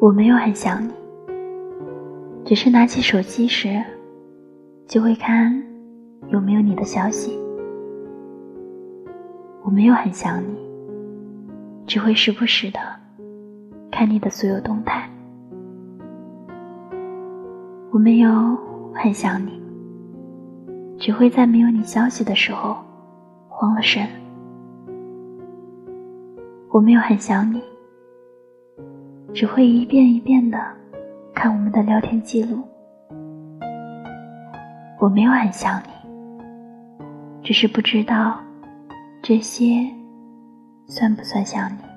我没有很想你，只是拿起手机时，就会看有没有你的消息。我没有很想你，只会时不时的看你的所有动态。我没有很想你，只会在没有你消息的时候慌了神。我没有很想你。只会一遍一遍的看我们的聊天记录。我没有很想你，只是不知道这些算不算想你。